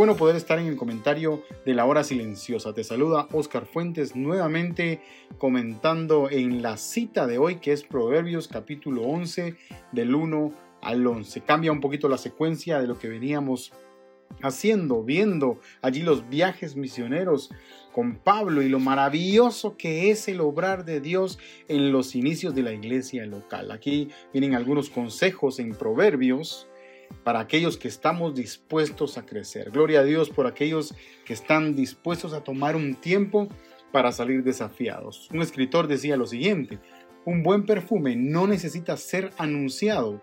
Bueno poder estar en el comentario de la hora silenciosa. Te saluda Oscar Fuentes nuevamente comentando en la cita de hoy que es Proverbios capítulo 11 del 1 al 11. Cambia un poquito la secuencia de lo que veníamos haciendo, viendo allí los viajes misioneros con Pablo y lo maravilloso que es el obrar de Dios en los inicios de la iglesia local. Aquí vienen algunos consejos en Proverbios para aquellos que estamos dispuestos a crecer. Gloria a Dios por aquellos que están dispuestos a tomar un tiempo para salir desafiados. Un escritor decía lo siguiente, un buen perfume no necesita ser anunciado,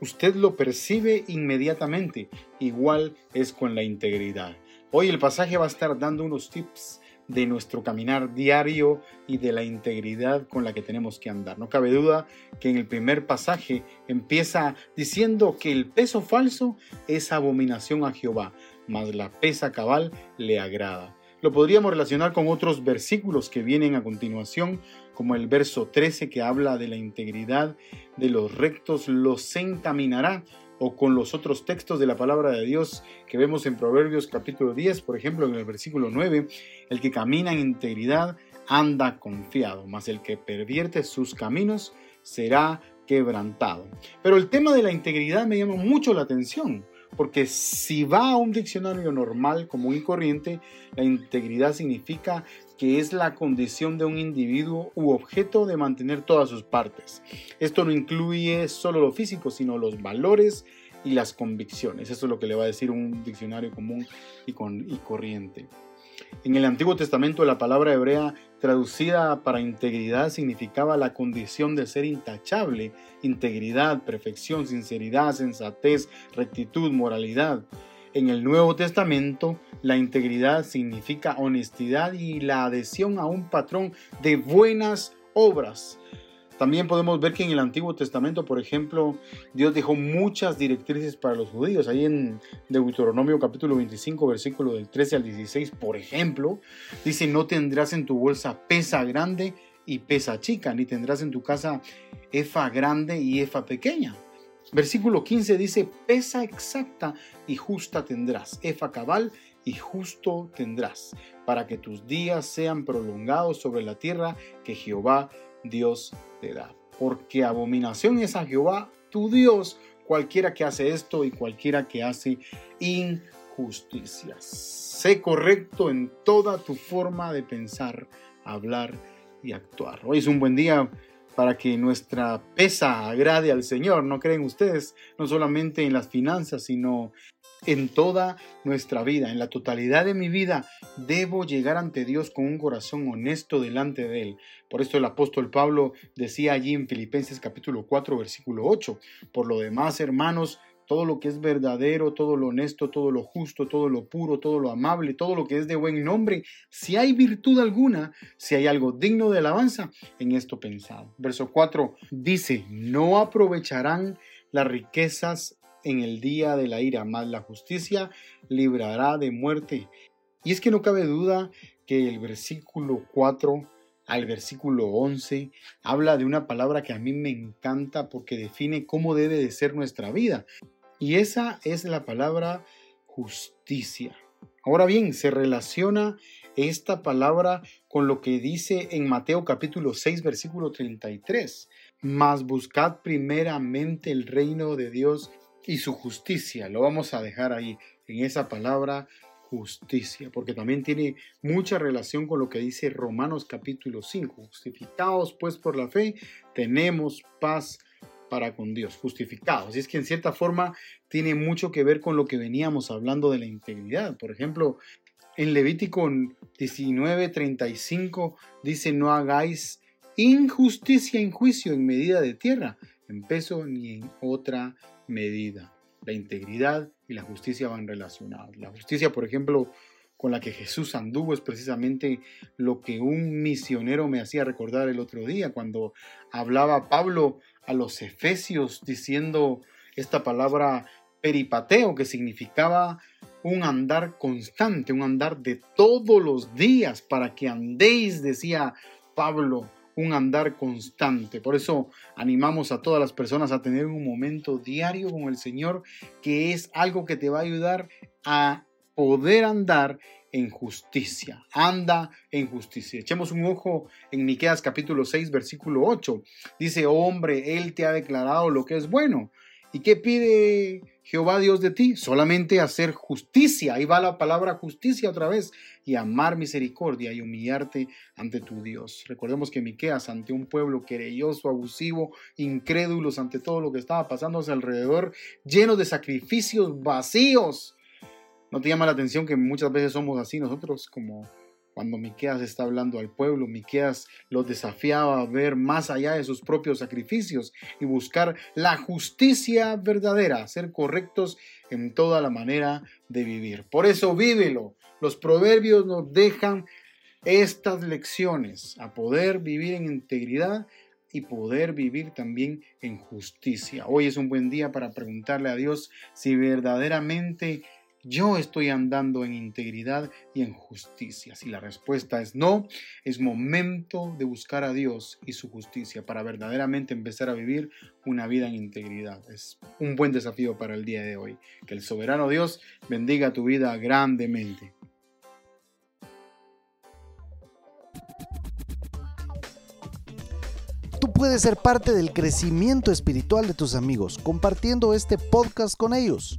usted lo percibe inmediatamente, igual es con la integridad. Hoy el pasaje va a estar dando unos tips de nuestro caminar diario y de la integridad con la que tenemos que andar. No cabe duda que en el primer pasaje empieza diciendo que el peso falso es abominación a Jehová, mas la pesa cabal le agrada. Lo podríamos relacionar con otros versículos que vienen a continuación, como el verso 13 que habla de la integridad de los rectos, los encaminará o con los otros textos de la palabra de Dios que vemos en Proverbios capítulo 10, por ejemplo, en el versículo 9, el que camina en integridad anda confiado, mas el que pervierte sus caminos será quebrantado. Pero el tema de la integridad me llama mucho la atención, porque si va a un diccionario normal, común y corriente, la integridad significa que es la condición de un individuo u objeto de mantener todas sus partes. Esto no incluye solo lo físico, sino los valores y las convicciones. Eso es lo que le va a decir un diccionario común y, corriente. En el Antiguo Testamento la palabra hebrea traducida para integridad significaba la condición de ser intachable, integridad, perfección, sinceridad, sensatez, rectitud, moralidad. En el Nuevo Testamento, la integridad significa honestidad y la adhesión a un patrón de buenas obras. También podemos ver que en el Antiguo Testamento, por ejemplo, Dios dejó muchas directrices para los judíos. Ahí en Deuteronomio capítulo 25, versículo del 13 al 16, por ejemplo, dice, no tendrás en tu bolsa pesa grande y pesa chica, ni tendrás en tu casa efa grande y efa pequeña Versículo 15 dice, pesa exacta y justa tendrás, efa cabal y justo tendrás, para que tus días sean prolongados sobre la tierra que Jehová Dios te da. Porque abominación es a Jehová tu Dios, cualquiera que hace esto y cualquiera que hace injusticias. Sé correcto en toda tu forma de pensar, hablar y actuar. Hoy es un buen día para que nuestra pesa agrade al Señor, ¿no creen ustedes? No solamente en las finanzas, sino en toda nuestra vida, en la totalidad de mi vida, debo llegar ante Dios con un corazón honesto delante de Él. Por esto el apóstol Pablo decía allí en Filipenses capítulo 4, versículo 8, por lo demás, hermanos, todo lo que es verdadero, todo lo honesto, todo lo justo, todo lo puro, todo lo amable, todo lo que es de buen nombre, si hay virtud alguna, si hay algo digno de alabanza, en esto pensado. Verso 4 dice, no aprovecharán las riquezas en el día de la ira, mas la justicia librará de muerte. Y es que no cabe duda que el versículo 4 al versículo 11 habla de una palabra que a mí me encanta porque define cómo debe de ser nuestra vida. Y esa es la palabra justicia. Ahora bien, se relaciona esta palabra con lo que dice en Mateo capítulo 6 versículo 33. Mas buscad primeramente el reino de Dios y su justicia. Lo vamos a dejar ahí en esa palabra justicia, porque también tiene mucha relación con lo que dice Romanos capítulo 5. Justificados pues por la fe, tenemos paz para con Dios, justificados. Y es que en cierta forma tiene mucho que ver con lo que veníamos hablando de la integridad. Por ejemplo, en Levítico 19:35 dice, no hagáis injusticia en juicio en medida de tierra, en peso ni en otra medida. La integridad y la justicia van relacionadas. La justicia, por ejemplo, con la que Jesús anduvo es precisamente lo que un misionero me hacía recordar el otro día cuando hablaba Pablo a los efesios diciendo esta palabra peripateo que significaba un andar constante, un andar de todos los días para que andéis, decía Pablo, un andar constante. Por eso animamos a todas las personas a tener un momento diario con el Señor, que es algo que te va a ayudar a poder andar en justicia. Anda en justicia. Echemos un ojo en Miqueas capítulo 6, versículo 8. Dice, hombre, Él te ha declarado lo que es bueno. ¿Y qué pide Jehová Dios de ti? Solamente hacer justicia. Ahí va la palabra justicia otra vez. Y amar misericordia y humillarte ante tu Dios. Recordemos que Miqueas, ante un pueblo querelloso, abusivo, incrédulos ante todo lo que estaba pasando a su alrededor, lleno de sacrificios vacíos, ¿No te llama la atención que muchas veces somos así nosotros como cuando Miqueas está hablando al pueblo, Miqueas los desafiaba a ver más allá de sus propios sacrificios y buscar la justicia verdadera, ser correctos en toda la manera de vivir. Por eso vívelo. Los proverbios nos dejan estas lecciones a poder vivir en integridad y poder vivir también en justicia. Hoy es un buen día para preguntarle a Dios si verdaderamente yo estoy andando en integridad y en justicia. Si la respuesta es no, es momento de buscar a Dios y su justicia para verdaderamente empezar a vivir una vida en integridad. Es un buen desafío para el día de hoy. Que el soberano Dios bendiga tu vida grandemente. Tú puedes ser parte del crecimiento espiritual de tus amigos compartiendo este podcast con ellos.